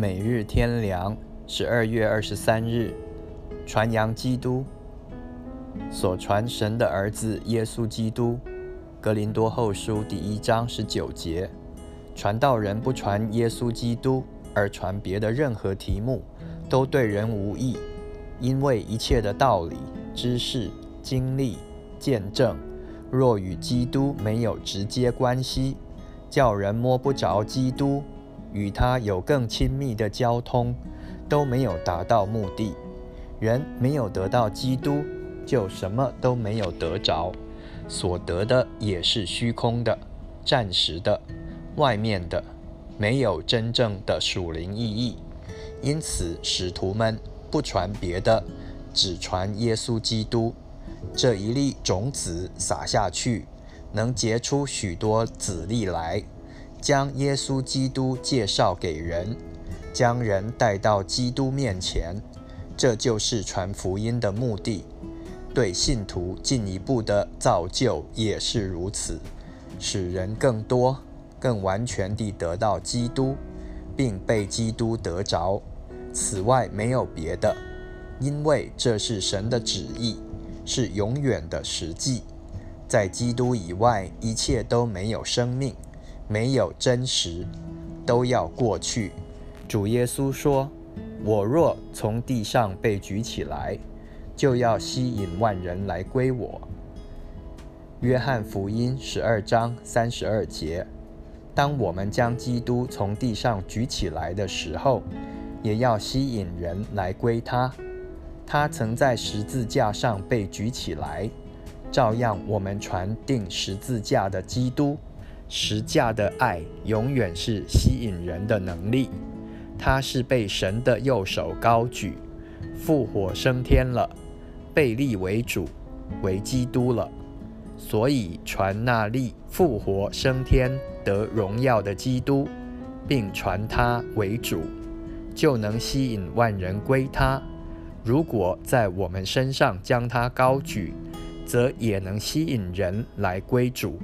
每日天良，十二月二十三日，传扬基督所传神的儿子耶稣基督。格林多后书第一章十九节：传道人不传耶稣基督，而传别的任何题目，都对人无益，因为一切的道理、知识、经历、见证，若与基督没有直接关系，叫人摸不着基督。与他有更亲密的交通，都没有达到目的。人没有得到基督，就什么都没有得着，所得的也是虚空的、暂时的、外面的，没有真正的属灵意义。因此，使徒们不传别的，只传耶稣基督。这一粒种子撒下去，能结出许多籽粒来。将耶稣基督介绍给人，将人带到基督面前，这就是传福音的目的。对信徒进一步的造就也是如此，使人更多、更完全地得到基督，并被基督得着。此外没有别的，因为这是神的旨意，是永远的实际。在基督以外，一切都没有生命。没有真实，都要过去。主耶稣说：“我若从地上被举起来，就要吸引万人来归我。”约翰福音十二章三十二节。当我们将基督从地上举起来的时候，也要吸引人来归他。他曾在十字架上被举起来，照样我们传定十字架的基督。实价的爱永远是吸引人的能力，他是被神的右手高举，复活升天了，被立为主，为基督了。所以传那立复活升天得荣耀的基督，并传他为主，就能吸引万人归他。如果在我们身上将他高举，则也能吸引人来归主。